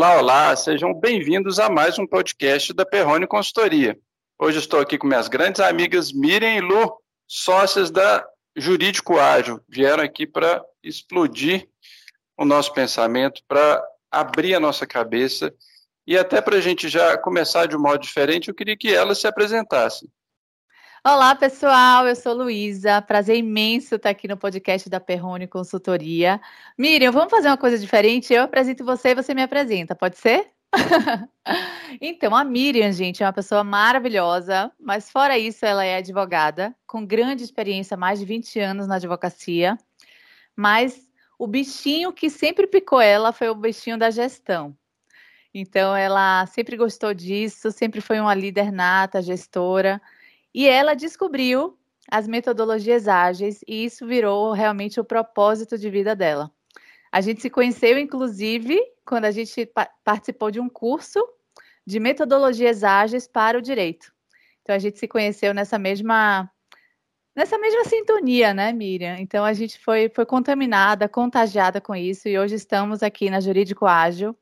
Olá, olá, sejam bem-vindos a mais um podcast da Perrone Consultoria. Hoje estou aqui com minhas grandes amigas Miriam e Lu, sócias da Jurídico Ágil. Vieram aqui para explodir o nosso pensamento, para abrir a nossa cabeça e até para a gente já começar de um modo diferente, eu queria que elas se apresentassem. Olá, pessoal. Eu sou Luísa. Prazer imenso estar aqui no podcast da Perrone Consultoria. Miriam, vamos fazer uma coisa diferente? Eu apresento você e você me apresenta, pode ser? então, a Miriam, gente, é uma pessoa maravilhosa, mas fora isso, ela é advogada, com grande experiência, mais de 20 anos na advocacia. Mas o bichinho que sempre picou ela foi o bichinho da gestão. Então, ela sempre gostou disso, sempre foi uma líder nata, gestora. E ela descobriu as metodologias ágeis e isso virou realmente o propósito de vida dela. A gente se conheceu, inclusive, quando a gente pa participou de um curso de metodologias ágeis para o direito. Então a gente se conheceu nessa mesma nessa mesma sintonia, né, Miriam? Então a gente foi foi contaminada, contagiada com isso e hoje estamos aqui na Jurídico Ágil,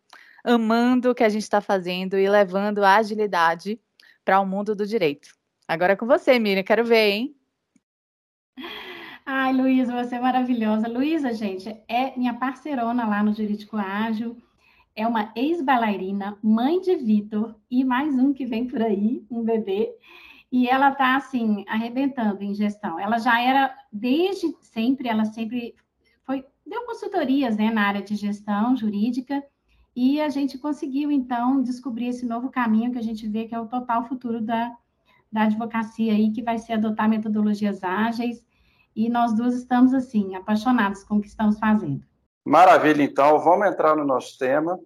amando o que a gente está fazendo e levando a agilidade para o mundo do direito. Agora é com você, Miriam, quero ver, hein? Ai, Luísa, você é maravilhosa. Luísa, gente, é minha parceirona lá no Jurídico Ágil, é uma ex-bailarina, mãe de Vitor e mais um que vem por aí, um bebê. E ela tá assim, arrebentando em gestão. Ela já era, desde sempre, ela sempre foi, deu consultorias né, na área de gestão jurídica, e a gente conseguiu, então, descobrir esse novo caminho que a gente vê que é o total futuro da, da advocacia aí, que vai ser adotar metodologias ágeis, e nós duas estamos, assim, apaixonados com o que estamos fazendo. Maravilha, então, vamos entrar no nosso tema.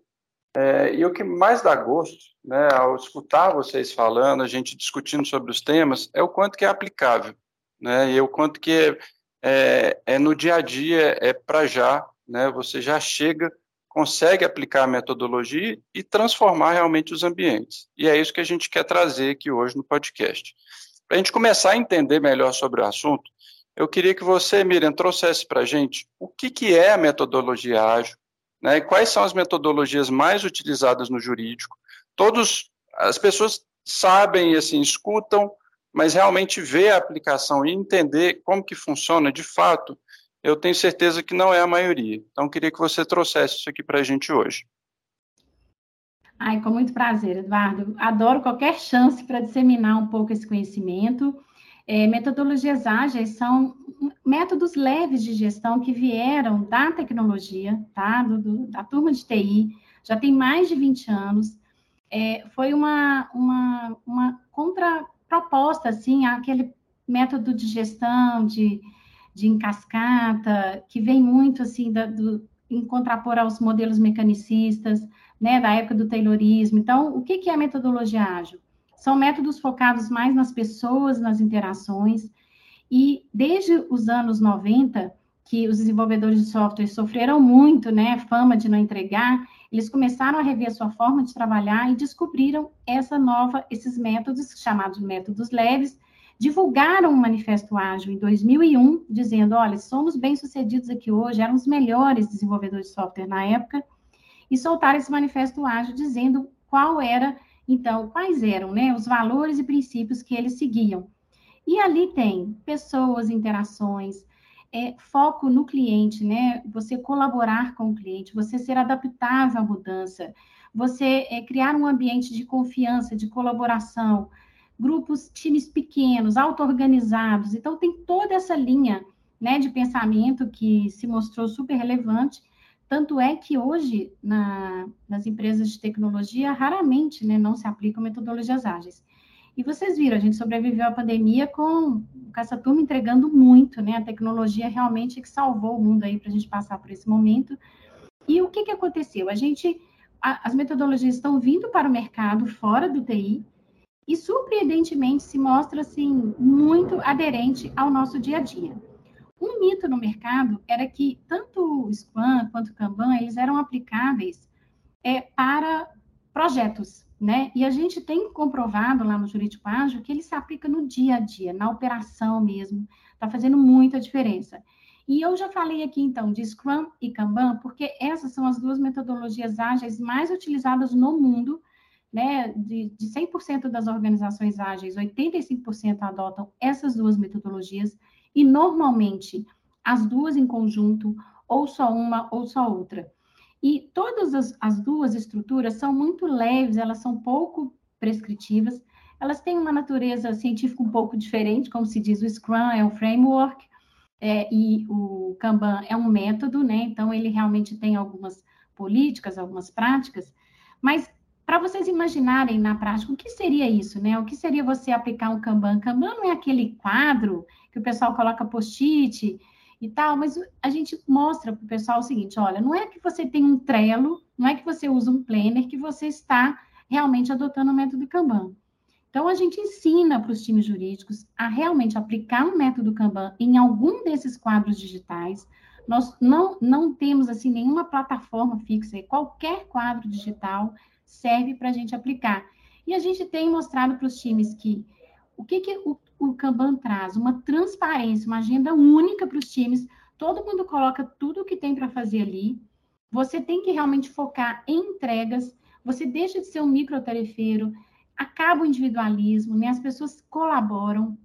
É, e o que mais dá gosto, né, ao escutar vocês falando, a gente discutindo sobre os temas, é o quanto que é aplicável, né, e o quanto que é, é, é no dia a dia, é para já, né, você já chega consegue aplicar a metodologia e transformar realmente os ambientes. E é isso que a gente quer trazer aqui hoje no podcast. Para a gente começar a entender melhor sobre o assunto, eu queria que você, Miriam, trouxesse para a gente o que, que é a metodologia ágil, né, quais são as metodologias mais utilizadas no jurídico. Todos, as pessoas sabem assim, escutam, mas realmente ver a aplicação e entender como que funciona de fato, eu tenho certeza que não é a maioria. Então, queria que você trouxesse isso aqui para a gente hoje. Ai, com muito prazer, Eduardo. Adoro qualquer chance para disseminar um pouco esse conhecimento. É, metodologias ágeis são métodos leves de gestão que vieram da tecnologia, tá? Do, do, da turma de TI, já tem mais de 20 anos. É, foi uma, uma, uma contraproposta, assim, àquele método de gestão, de de encascata, que vem muito assim da, do, em contrapor aos modelos mecanicistas, né, da época do Taylorismo. Então, o que, que é a metodologia ágil? São métodos focados mais nas pessoas, nas interações, e desde os anos 90, que os desenvolvedores de software sofreram muito, né, fama de não entregar, eles começaram a rever a sua forma de trabalhar e descobriram essa nova, esses métodos chamados métodos leves, divulgaram um manifesto ágil em 2001, dizendo: olha, somos bem-sucedidos aqui hoje, eram os melhores desenvolvedores de software na época, e soltaram esse manifesto ágil dizendo qual era, então, quais eram né, os valores e princípios que eles seguiam. E ali tem pessoas, interações, é, foco no cliente, né? Você colaborar com o cliente, você ser adaptável à mudança, você é, criar um ambiente de confiança, de colaboração, grupos, times pequenos, auto-organizados. Então, tem toda essa linha né, de pensamento que se mostrou super relevante. Tanto é que hoje, na, nas empresas de tecnologia, raramente né, não se aplicam metodologias ágeis. E vocês viram, a gente sobreviveu à pandemia com, essa turma entregando muito, né? A tecnologia realmente que salvou o mundo aí para a gente passar por esse momento. E o que, que aconteceu? A gente, a, as metodologias estão vindo para o mercado fora do TI, e surpreendentemente se mostra assim muito aderente ao nosso dia a dia. Um mito no mercado era que tanto o Scrum quanto o Kanban eles eram aplicáveis é, para projetos, né? E a gente tem comprovado lá no Jurídico Ágil que ele se aplica no dia a dia, na operação mesmo, está fazendo muita diferença. E eu já falei aqui, então, de Scrum e Kanban, porque essas são as duas metodologias ágeis mais utilizadas no mundo, né? De, de 100% das organizações ágeis, 85% adotam essas duas metodologias, e normalmente as duas em conjunto, ou só uma ou só outra. E todas as, as duas estruturas são muito leves, elas são pouco prescritivas, elas têm uma natureza científica um pouco diferente, como se diz, o Scrum é um framework, é, e o Kanban é um método, né? Então, ele realmente tem algumas políticas, algumas práticas, mas para vocês imaginarem na prática o que seria isso, né? O que seria você aplicar um Kanban? Kanban não é aquele quadro que o pessoal coloca post-it e tal, mas a gente mostra para o pessoal o seguinte: olha, não é que você tem um Trello, não é que você usa um planner que você está realmente adotando o método Kanban. Então, a gente ensina para os times jurídicos a realmente aplicar um método Kanban em algum desses quadros digitais. Nós não, não temos, assim, nenhuma plataforma fixa, qualquer quadro digital serve para a gente aplicar. E a gente tem mostrado para os times que o que, que o, o Kanban traz? Uma transparência, uma agenda única para os times. Todo mundo coloca tudo o que tem para fazer ali. Você tem que realmente focar em entregas. Você deixa de ser um microtarefeiro, acaba o individualismo, né? as pessoas colaboram.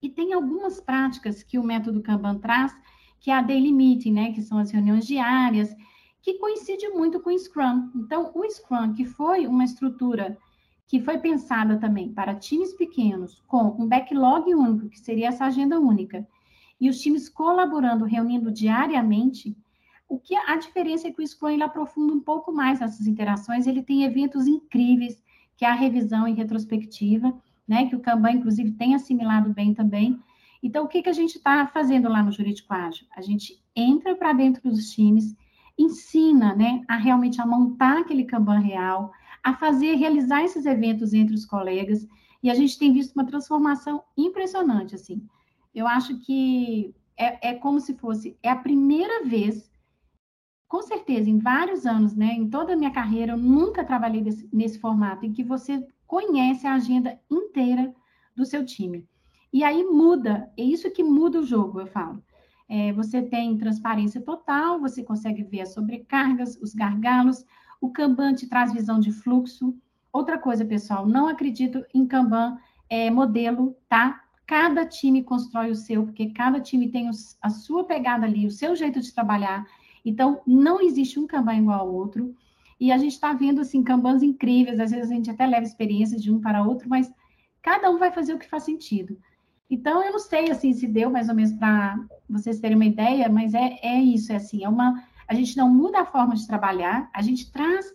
E tem algumas práticas que o método Kanban traz, que é a daily meeting, né? que são as reuniões diárias, que coincide muito com o Scrum. Então, o Scrum, que foi uma estrutura que foi pensada também para times pequenos, com um backlog único, que seria essa agenda única, e os times colaborando, reunindo diariamente, o que a diferença é que o Scrum ele aprofunda um pouco mais essas interações, ele tem eventos incríveis, que é a revisão e retrospectiva, né, que o Kanban, inclusive, tem assimilado bem também. Então, o que, que a gente está fazendo lá no Jurídico Ágil? A gente entra para dentro dos times, ensina, né, a realmente a montar aquele Kanban real, a fazer, realizar esses eventos entre os colegas, e a gente tem visto uma transformação impressionante, assim. Eu acho que é, é como se fosse, é a primeira vez, com certeza, em vários anos, né, em toda a minha carreira, eu nunca trabalhei desse, nesse formato, em que você conhece a agenda inteira do seu time. E aí muda, é isso que muda o jogo, eu falo. É, você tem transparência total, você consegue ver as sobrecargas, os gargalos, o Kanban te traz visão de fluxo. Outra coisa, pessoal, não acredito em Kanban é, modelo, tá? Cada time constrói o seu, porque cada time tem os, a sua pegada ali, o seu jeito de trabalhar. Então, não existe um Kanban igual ao outro. E a gente está vendo, assim, Kanbans incríveis. Às vezes a gente até leva experiências de um para outro, mas cada um vai fazer o que faz sentido. Então, eu não sei, assim, se deu mais ou menos para vocês terem uma ideia, mas é, é isso, é assim, é uma a gente não muda a forma de trabalhar, a gente traz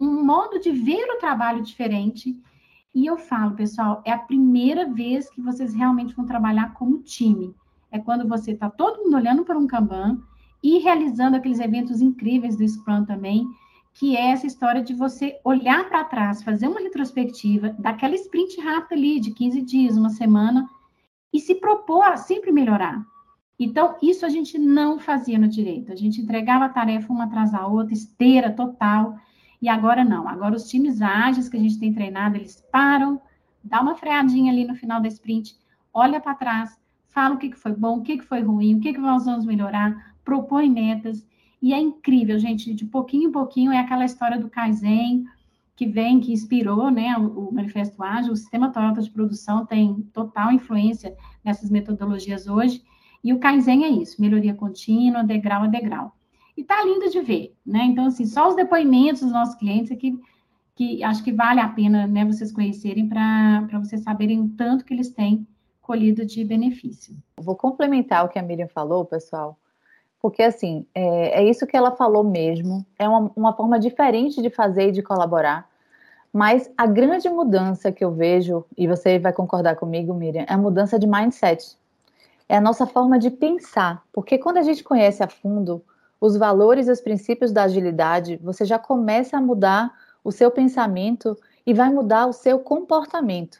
um modo de ver o trabalho diferente. E eu falo, pessoal, é a primeira vez que vocês realmente vão trabalhar como time. É quando você está todo mundo olhando para um Kanban e realizando aqueles eventos incríveis do Scrum também, que é essa história de você olhar para trás, fazer uma retrospectiva daquela sprint rápida ali, de 15 dias, uma semana, e se propor a sempre melhorar. Então, isso a gente não fazia no direito. A gente entregava a tarefa uma atrás da outra, esteira total. E agora não. Agora os times ágeis que a gente tem treinado, eles param, dá uma freadinha ali no final da sprint, olha para trás, fala o que, que foi bom, o que, que foi ruim, o que, que nós vamos melhorar, propõe metas. E é incrível, gente, de pouquinho em pouquinho é aquela história do Kaizen, que vem, que inspirou né, o, Manifesto Ágil, o sistema Toyota de produção tem total influência nessas metodologias hoje, e o Kaizen é isso, melhoria contínua, degrau a degrau. E tá lindo de ver, né? Então, assim, só os depoimentos dos nossos clientes aqui, que acho que vale a pena, né, vocês conhecerem para vocês saberem o tanto que eles têm colhido de benefício. Vou complementar o que a Miriam falou, pessoal, porque, assim, é, é isso que ela falou mesmo, é uma, uma forma diferente de fazer e de colaborar, mas a grande mudança que eu vejo, e você vai concordar comigo, Miriam, é a mudança de mindset é a nossa forma de pensar, porque quando a gente conhece a fundo os valores e os princípios da agilidade, você já começa a mudar o seu pensamento e vai mudar o seu comportamento.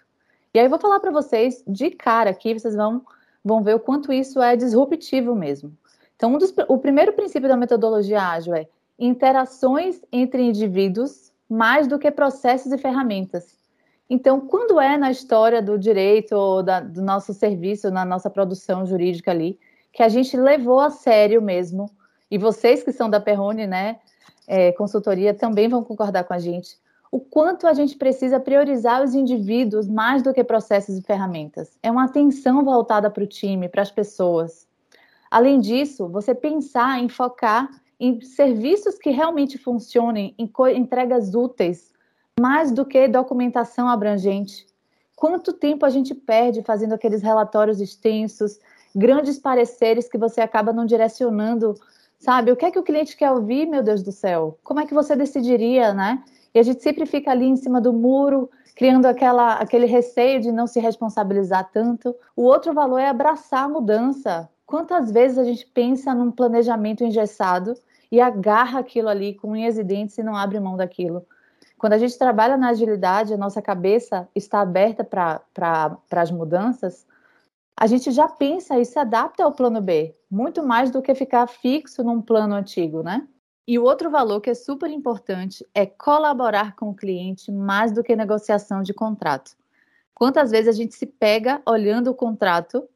E aí eu vou falar para vocês de cara aqui, vocês vão, vão ver o quanto isso é disruptivo mesmo. Então, um dos, o primeiro princípio da metodologia ágil é interações entre indivíduos mais do que processos e ferramentas. Então, quando é na história do direito ou da, do nosso serviço, na nossa produção jurídica ali, que a gente levou a sério mesmo, e vocês que são da Perrone, né, é, consultoria, também vão concordar com a gente, o quanto a gente precisa priorizar os indivíduos mais do que processos e ferramentas. É uma atenção voltada para o time, para as pessoas. Além disso, você pensar em focar em serviços que realmente funcionem, em entregas úteis, mais do que documentação abrangente. Quanto tempo a gente perde fazendo aqueles relatórios extensos, grandes pareceres que você acaba não direcionando, sabe? O que é que o cliente quer ouvir, meu Deus do céu? Como é que você decidiria, né? E a gente sempre fica ali em cima do muro, criando aquela, aquele receio de não se responsabilizar tanto. O outro valor é abraçar a mudança. Quantas vezes a gente pensa num planejamento engessado e agarra aquilo ali com unhas e dentes e não abre mão daquilo? Quando a gente trabalha na agilidade, a nossa cabeça está aberta para as mudanças, a gente já pensa e se adapta ao plano B, muito mais do que ficar fixo num plano antigo, né? E o outro valor que é super importante é colaborar com o cliente mais do que negociação de contrato. Quantas vezes a gente se pega olhando o contrato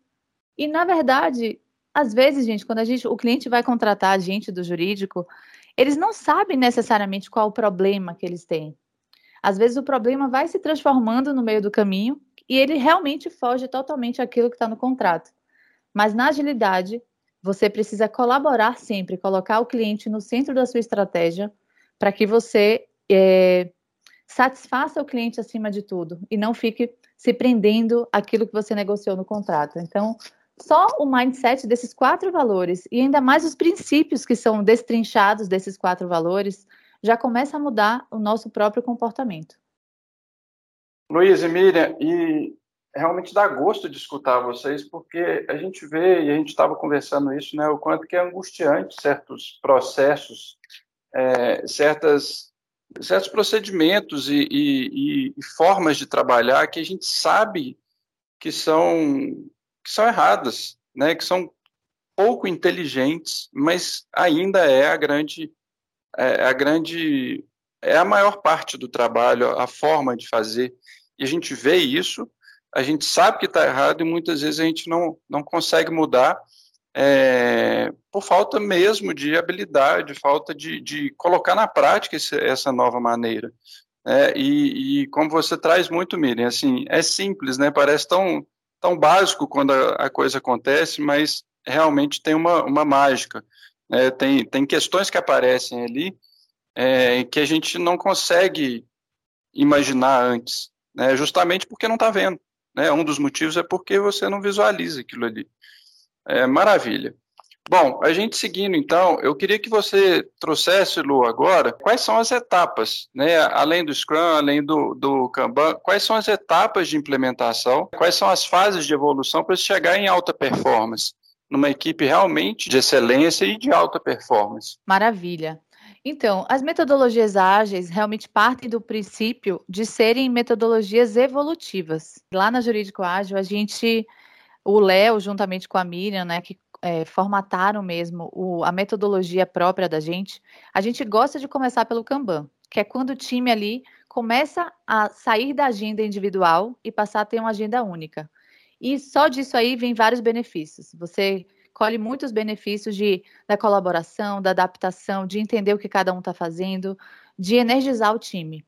e, na verdade, às vezes, gente, quando a gente, o cliente vai contratar a gente do jurídico, eles não sabem necessariamente qual o problema que eles têm. Às vezes o problema vai se transformando no meio do caminho e ele realmente foge totalmente àquilo que está no contrato. Mas na agilidade, você precisa colaborar sempre, colocar o cliente no centro da sua estratégia para que você é, satisfaça o cliente acima de tudo e não fique se prendendo àquilo que você negociou no contrato. Então, só o mindset desses quatro valores e ainda mais os princípios que são destrinchados desses quatro valores já começa a mudar o nosso próprio comportamento. Luiz e Miriam, e realmente dá gosto de escutar vocês, porque a gente vê, e a gente estava conversando isso, né, o quanto que é angustiante certos processos, é, certas, certos procedimentos e, e, e, formas de trabalhar que a gente sabe que são, que são erradas, né, que são pouco inteligentes, mas ainda é a grande, é a grande, é a maior parte do trabalho, a forma de fazer e a gente vê isso, a gente sabe que está errado e muitas vezes a gente não, não consegue mudar é, por falta mesmo de habilidade, falta de, de colocar na prática esse, essa nova maneira. É, e, e, como você traz muito, Miriam, assim, é simples, né? Parece tão, tão básico quando a, a coisa acontece, mas realmente tem uma, uma mágica. É, tem, tem questões que aparecem ali é, que a gente não consegue imaginar antes né, justamente porque não está vendo. Né? Um dos motivos é porque você não visualiza aquilo ali. É, maravilha. Bom, a gente seguindo então, eu queria que você trouxesse, Lu, agora, quais são as etapas, né? Além do Scrum, além do, do Kanban, quais são as etapas de implementação, quais são as fases de evolução para chegar em alta performance, numa equipe realmente de excelência e de alta performance. Maravilha. Então, as metodologias ágeis realmente partem do princípio de serem metodologias evolutivas. Lá na Jurídico Ágil, a gente, o Léo, juntamente com a Miriam, né, que é, formataram mesmo o, a metodologia própria da gente, a gente gosta de começar pelo Kanban, que é quando o time ali começa a sair da agenda individual e passar a ter uma agenda única. E só disso aí vem vários benefícios. Você colhe muitos benefícios de, da colaboração, da adaptação, de entender o que cada um está fazendo, de energizar o time.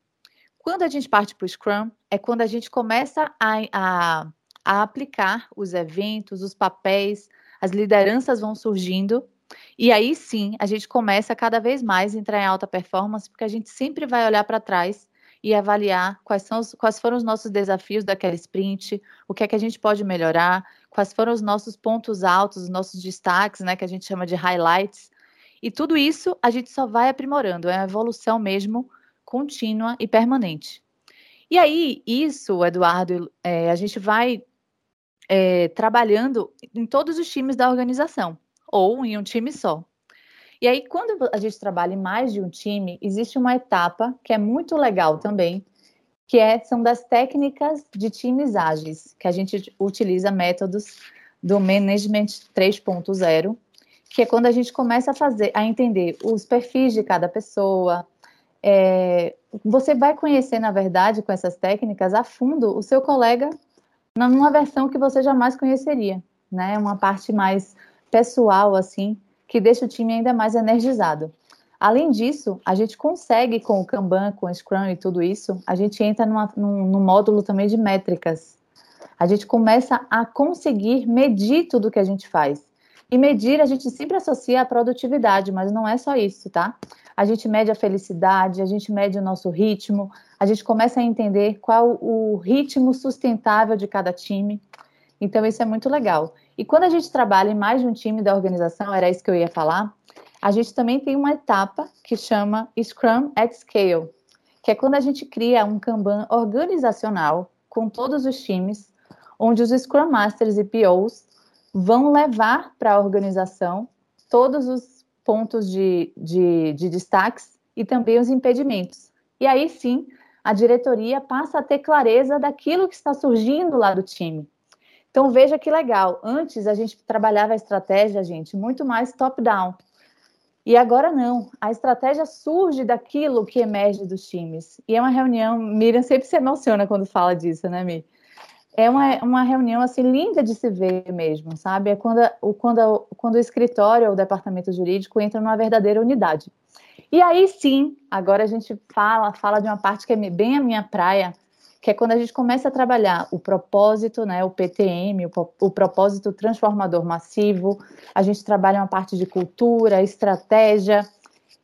Quando a gente parte para o Scrum, é quando a gente começa a, a, a aplicar os eventos, os papéis, as lideranças vão surgindo e aí sim, a gente começa cada vez mais a entrar em alta performance, porque a gente sempre vai olhar para trás e avaliar quais, são os, quais foram os nossos desafios daquela sprint, o que é que a gente pode melhorar, quais foram os nossos pontos altos, os nossos destaques, né, que a gente chama de highlights. E tudo isso a gente só vai aprimorando, é uma evolução mesmo contínua e permanente. E aí, isso, Eduardo, é, a gente vai é, trabalhando em todos os times da organização, ou em um time só. E aí, quando a gente trabalha em mais de um time, existe uma etapa que é muito legal também, que é, são das técnicas de times ágeis, que a gente utiliza métodos do Management 3.0, que é quando a gente começa a fazer, a entender os perfis de cada pessoa. É, você vai conhecer, na verdade, com essas técnicas, a fundo o seu colega numa versão que você jamais conheceria, né? Uma parte mais pessoal, assim, que deixa o time ainda mais energizado. Além disso, a gente consegue com o Kanban, com o Scrum e tudo isso, a gente entra numa, num, num módulo também de métricas. A gente começa a conseguir medir tudo que a gente faz. E medir a gente sempre associa à produtividade, mas não é só isso, tá? A gente mede a felicidade, a gente mede o nosso ritmo, a gente começa a entender qual o ritmo sustentável de cada time. Então, isso é muito legal. E quando a gente trabalha em mais de um time da organização, era isso que eu ia falar, a gente também tem uma etapa que chama Scrum at Scale, que é quando a gente cria um Kanban organizacional com todos os times, onde os Scrum Masters e POs vão levar para a organização todos os pontos de, de, de destaques e também os impedimentos. E aí sim, a diretoria passa a ter clareza daquilo que está surgindo lá do time. Então veja que legal. Antes a gente trabalhava a estratégia, gente, muito mais top-down. E agora não. A estratégia surge daquilo que emerge dos times. E é uma reunião. Miriam sempre se emociona quando fala disso, né, Mi? é uma, uma reunião assim linda de se ver mesmo, sabe? É quando, o, quando, quando o escritório ou o departamento jurídico entra numa verdadeira unidade. E aí sim, agora a gente fala, fala de uma parte que é bem a minha praia, que é quando a gente começa a trabalhar o propósito, né, o PTM, o, o propósito transformador massivo, a gente trabalha uma parte de cultura, estratégia,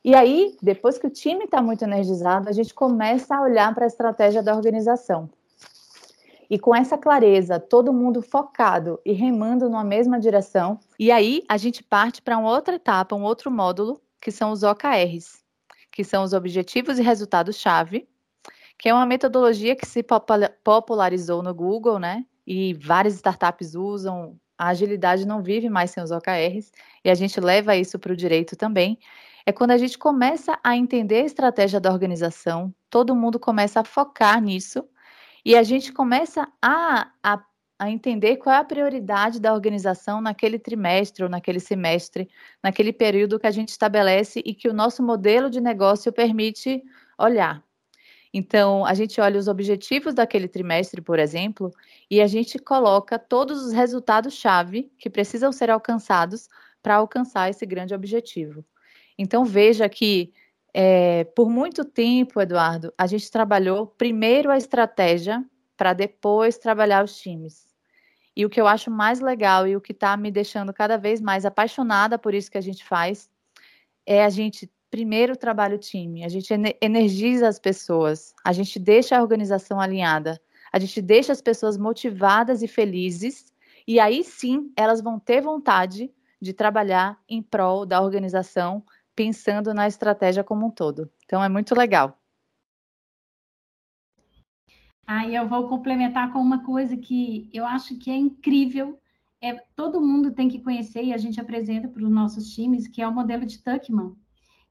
e aí, depois que o time está muito energizado, a gente começa a olhar para a estratégia da organização. E com essa clareza, todo mundo focado e remando numa mesma direção. E aí a gente parte para uma outra etapa, um outro módulo, que são os OKRs, que são os Objetivos e Resultados-Chave, que é uma metodologia que se popularizou no Google, né? E várias startups usam. A agilidade não vive mais sem os OKRs, e a gente leva isso para o direito também. É quando a gente começa a entender a estratégia da organização, todo mundo começa a focar nisso e a gente começa a, a, a entender qual é a prioridade da organização naquele trimestre ou naquele semestre, naquele período que a gente estabelece e que o nosso modelo de negócio permite olhar. Então, a gente olha os objetivos daquele trimestre, por exemplo, e a gente coloca todos os resultados-chave que precisam ser alcançados para alcançar esse grande objetivo. Então, veja que é, por muito tempo, Eduardo, a gente trabalhou primeiro a estratégia para depois trabalhar os times. E o que eu acho mais legal e o que está me deixando cada vez mais apaixonada por isso que a gente faz é a gente primeiro trabalha o time, a gente energiza as pessoas, a gente deixa a organização alinhada, a gente deixa as pessoas motivadas e felizes, e aí sim elas vão ter vontade de trabalhar em prol da organização pensando na estratégia como um todo. Então é muito legal. Aí eu vou complementar com uma coisa que eu acho que é incrível. É, todo mundo tem que conhecer e a gente apresenta para os nossos times, que é o modelo de Tuckman,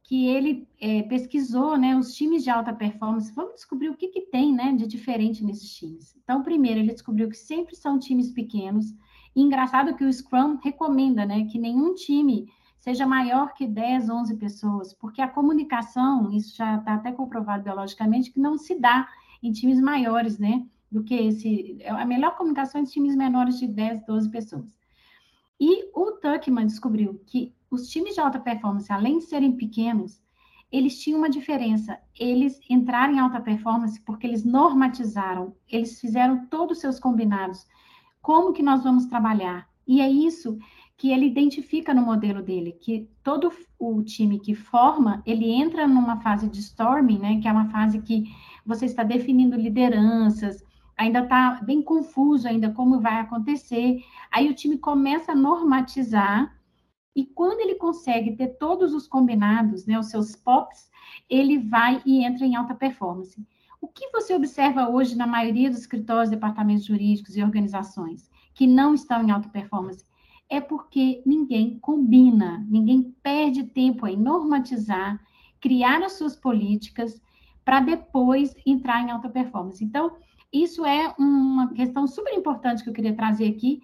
que ele é, pesquisou né, os times de alta performance. Vamos descobrir o que, que tem né, de diferente nesses times. Então, primeiro, ele descobriu que sempre são times pequenos. E engraçado que o Scrum recomenda né, que nenhum time seja maior que 10, 11 pessoas, porque a comunicação, isso já está até comprovado biologicamente, que não se dá em times maiores, né? Do que esse. A melhor comunicação é em times menores de 10, 12 pessoas. E o Tuckman descobriu que os times de alta performance, além de serem pequenos, eles tinham uma diferença. Eles entraram em alta performance porque eles normatizaram, eles fizeram todos os seus combinados. Como que nós vamos trabalhar? E é isso que ele identifica no modelo dele, que todo o time que forma, ele entra numa fase de storming, né, que é uma fase que você está definindo lideranças, ainda está bem confuso ainda como vai acontecer, aí o time começa a normatizar, e quando ele consegue ter todos os combinados, né, os seus POPs, ele vai e entra em alta performance. O que você observa hoje na maioria dos escritórios, departamentos jurídicos e organizações que não estão em alta performance? É porque ninguém combina, ninguém perde tempo em normatizar, criar as suas políticas para depois entrar em alta performance. Então, isso é uma questão super importante que eu queria trazer aqui,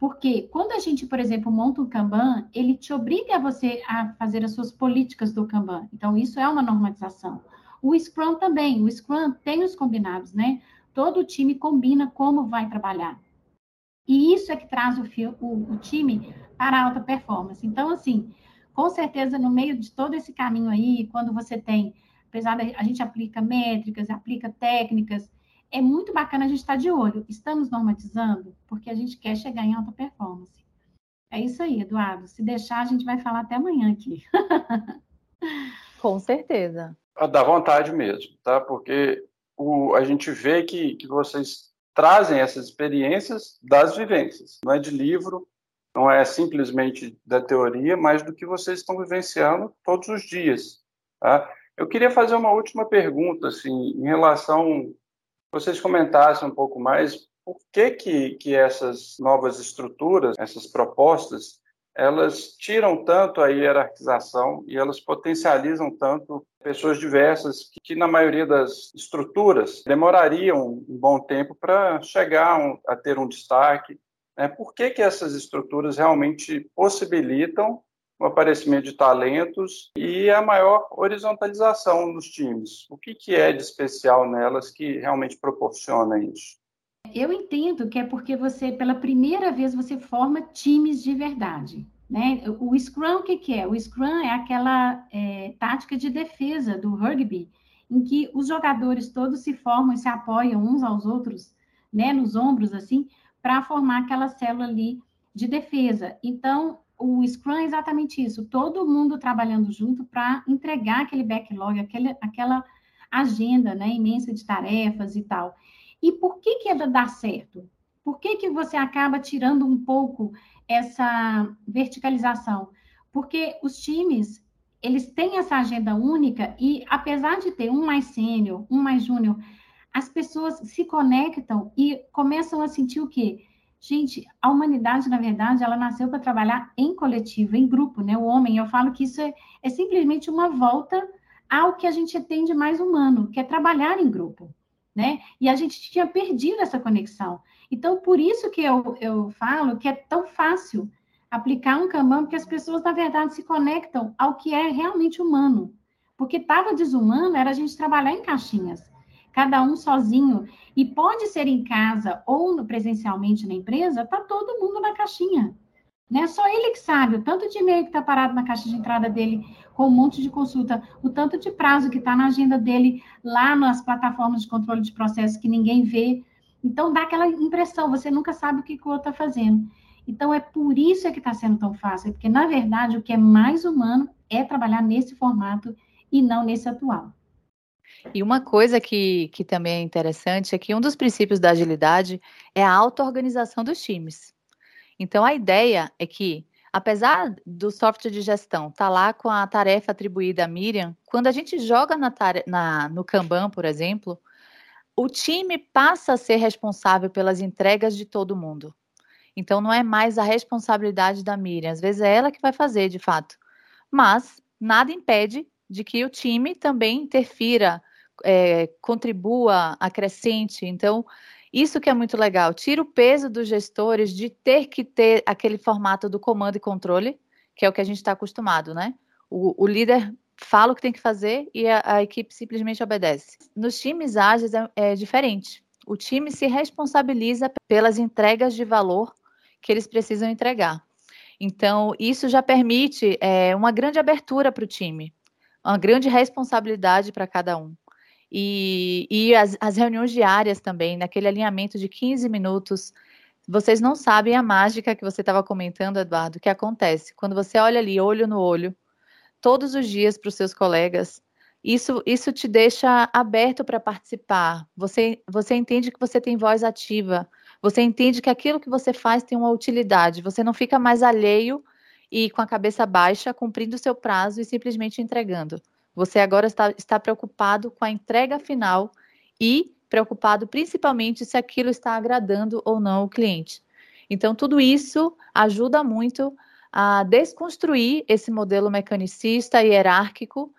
porque quando a gente, por exemplo, monta um Kanban, ele te obriga a você a fazer as suas políticas do Kanban. Então, isso é uma normatização. O Scrum também, o Scrum tem os combinados, né? Todo time combina como vai trabalhar. E isso é que traz o, o, o time para a alta performance. Então, assim, com certeza, no meio de todo esse caminho aí, quando você tem, apesar da a gente aplica métricas, aplica técnicas, é muito bacana a gente estar de olho. Estamos normatizando porque a gente quer chegar em alta performance. É isso aí, Eduardo. Se deixar, a gente vai falar até amanhã aqui. Com certeza. Dá vontade mesmo, tá? Porque o, a gente vê que, que vocês trazem essas experiências das vivências, não é de livro, não é simplesmente da teoria, mas do que vocês estão vivenciando todos os dias. Tá? Eu queria fazer uma última pergunta, assim, em relação, vocês comentassem um pouco mais por que, que, que essas novas estruturas, essas propostas, elas tiram tanto a hierarquização e elas potencializam tanto pessoas diversas que, que na maioria das estruturas, demorariam um bom tempo para chegar um, a ter um destaque. Né? Por que, que essas estruturas realmente possibilitam o aparecimento de talentos e a maior horizontalização nos times? O que, que é de especial nelas que realmente proporciona isso? Eu entendo que é porque você, pela primeira vez, você forma times de verdade. Né? O Scrum, o que, que é? O Scrum é aquela é, tática de defesa do rugby, em que os jogadores todos se formam e se apoiam uns aos outros, né, nos ombros, assim, para formar aquela célula ali de defesa. Então, o Scrum é exatamente isso, todo mundo trabalhando junto para entregar aquele backlog, aquele, aquela agenda né, imensa de tarefas e tal. E por que que dar certo? Por que que você acaba tirando um pouco essa verticalização? Porque os times, eles têm essa agenda única e apesar de ter um mais sênior, um mais júnior, as pessoas se conectam e começam a sentir o quê? Gente, a humanidade, na verdade, ela nasceu para trabalhar em coletivo, em grupo, né? O homem, eu falo que isso é, é simplesmente uma volta ao que a gente tem de mais humano, que é trabalhar em grupo né? E a gente tinha perdido essa conexão. Então, por isso que eu, eu falo que é tão fácil aplicar um Kanban, porque as pessoas, na verdade, se conectam ao que é realmente humano. Porque estava desumano era a gente trabalhar em caixinhas, cada um sozinho. E pode ser em casa ou presencialmente na empresa, está todo mundo na caixinha. Né? Só ele que sabe o tanto de e-mail que está parado na caixa de entrada dele, com um monte de consulta, o tanto de prazo que está na agenda dele lá nas plataformas de controle de processos que ninguém vê. Então, dá aquela impressão, você nunca sabe o que, que o outro está fazendo. Então, é por isso é que está sendo tão fácil, porque, na verdade, o que é mais humano é trabalhar nesse formato e não nesse atual. E uma coisa que, que também é interessante é que um dos princípios da agilidade é a auto-organização dos times. Então, a ideia é que, apesar do software de gestão estar tá lá com a tarefa atribuída a Miriam, quando a gente joga na, na, no Kanban, por exemplo, o time passa a ser responsável pelas entregas de todo mundo. Então, não é mais a responsabilidade da Miriam, às vezes é ela que vai fazer, de fato. Mas nada impede de que o time também interfira, é, contribua, acrescente. Então, isso que é muito legal, tira o peso dos gestores de ter que ter aquele formato do comando e controle, que é o que a gente está acostumado, né? O, o, líder fala o que tem que fazer e a, a equipe simplesmente obedece. Nos times ágeis é, é diferente. O time se responsabiliza pelas entregas de valor que eles precisam entregar. Então, isso já permite é, uma grande abertura para o time, uma grande responsabilidade para cada um. E, e as, as reuniões diárias também, naquele alinhamento de 15 minutos. Vocês não sabem a mágica que você estava comentando, Eduardo, que acontece quando você olha ali, olho no olho, todos os dias para os seus colegas. Isso, isso te deixa aberto para participar. Você, você entende que você tem voz ativa. Você entende que aquilo que você faz tem uma utilidade. Você não fica mais alheio e com a cabeça baixa, cumprindo o seu prazo e simplesmente entregando. Você agora está, está preocupado com a entrega final e preocupado principalmente se aquilo está agradando ou não o cliente. Então, tudo isso ajuda muito a desconstruir esse modelo mecanicista e hierárquico,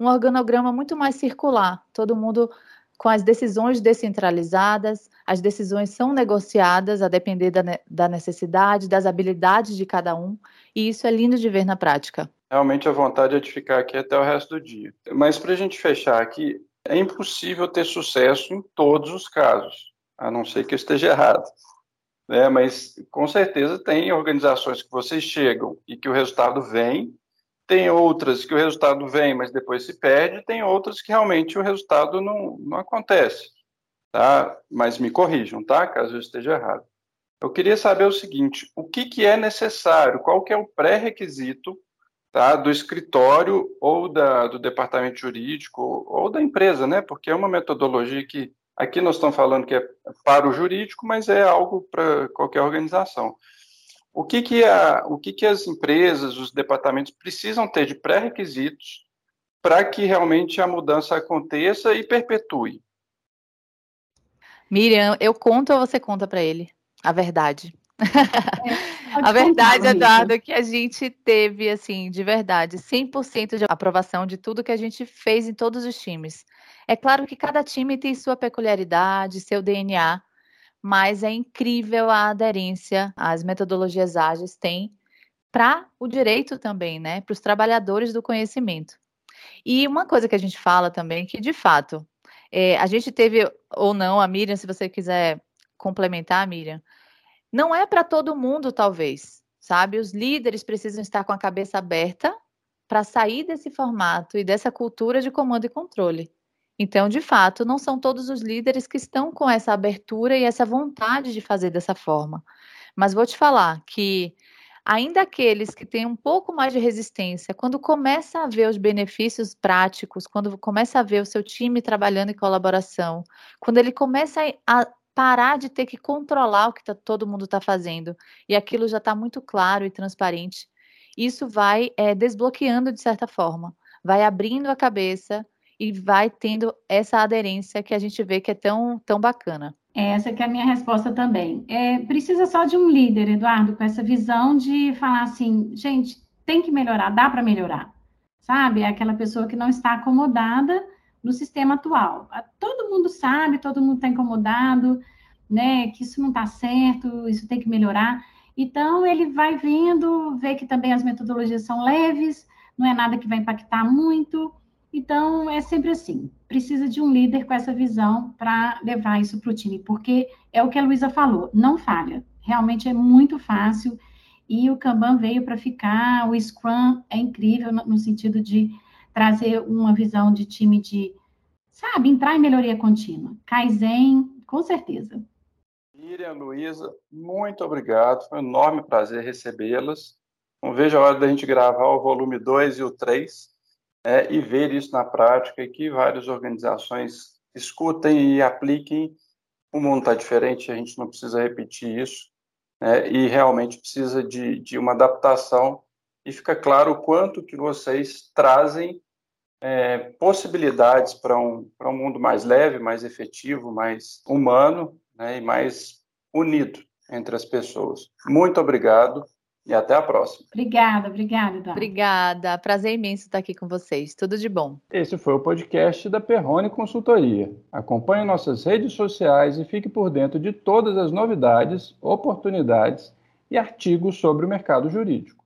um organograma muito mais circular, todo mundo com as decisões descentralizadas, as decisões são negociadas a depender da, da necessidade, das habilidades de cada um, e isso é lindo de ver na prática. Realmente a vontade é de ficar aqui até o resto do dia. Mas para a gente fechar aqui, é impossível ter sucesso em todos os casos, a não ser que eu esteja errado. né? Mas com certeza tem organizações que vocês chegam e que o resultado vem, tem outras que o resultado vem, mas depois se perde, tem outras que realmente o resultado não, não acontece, tá? Mas me corrijam, tá? Caso eu esteja errado. Eu queria saber o seguinte: o que, que é necessário? Qual que é o pré-requisito tá, do escritório ou da, do departamento jurídico ou da empresa, né? Porque é uma metodologia que aqui nós estamos falando que é para o jurídico, mas é algo para qualquer organização. O que que, a, o que que as empresas, os departamentos precisam ter de pré-requisitos para que realmente a mudança aconteça e perpetue? Miriam, eu conto ou você conta para ele? A verdade. É, a verdade, contar, Eduardo, é que a gente teve, assim, de verdade, 100% de aprovação de tudo que a gente fez em todos os times. É claro que cada time tem sua peculiaridade, seu DNA, mas é incrível a aderência às metodologias ágeis têm para o direito também, né? Para os trabalhadores do conhecimento. E uma coisa que a gente fala também, que de fato, é, a gente teve, ou não, a Miriam, se você quiser complementar, Miriam, não é para todo mundo, talvez, sabe? Os líderes precisam estar com a cabeça aberta para sair desse formato e dessa cultura de comando e controle. Então, de fato, não são todos os líderes que estão com essa abertura e essa vontade de fazer dessa forma. Mas vou te falar que ainda aqueles que têm um pouco mais de resistência, quando começa a ver os benefícios práticos, quando começa a ver o seu time trabalhando em colaboração, quando ele começa a parar de ter que controlar o que tá, todo mundo está fazendo e aquilo já está muito claro e transparente, isso vai é, desbloqueando de certa forma, vai abrindo a cabeça e vai tendo essa aderência que a gente vê que é tão, tão bacana. Essa que é a minha resposta também. É, precisa só de um líder, Eduardo, com essa visão de falar assim, gente, tem que melhorar, dá para melhorar, sabe? É aquela pessoa que não está acomodada no sistema atual. Todo mundo sabe, todo mundo está incomodado, né? Que isso não está certo, isso tem que melhorar. Então, ele vai vendo, vê que também as metodologias são leves, não é nada que vai impactar muito. Então, é sempre assim: precisa de um líder com essa visão para levar isso para o time, porque é o que a Luísa falou, não falha. Realmente é muito fácil e o Kanban veio para ficar, o Scrum é incrível no sentido de trazer uma visão de time de, sabe, entrar em melhoria contínua. Kaizen, com certeza. Miriam, Luísa, muito obrigado. Foi um enorme prazer recebê-las. Não vejo a hora da gente gravar o volume 2 e o 3 é, e ver isso na prática e que várias organizações escutem e apliquem. O mundo está diferente, a gente não precisa repetir isso. Né, e realmente precisa de, de uma adaptação e fica claro o quanto que vocês trazem é, possibilidades para um, um mundo mais leve, mais efetivo, mais humano né, e mais unido entre as pessoas. Muito obrigado e até a próxima. Obrigada, obrigada, Eduardo. Obrigada, prazer imenso estar aqui com vocês. Tudo de bom. Esse foi o podcast da Perrone Consultoria. Acompanhe nossas redes sociais e fique por dentro de todas as novidades, oportunidades e artigos sobre o mercado jurídico.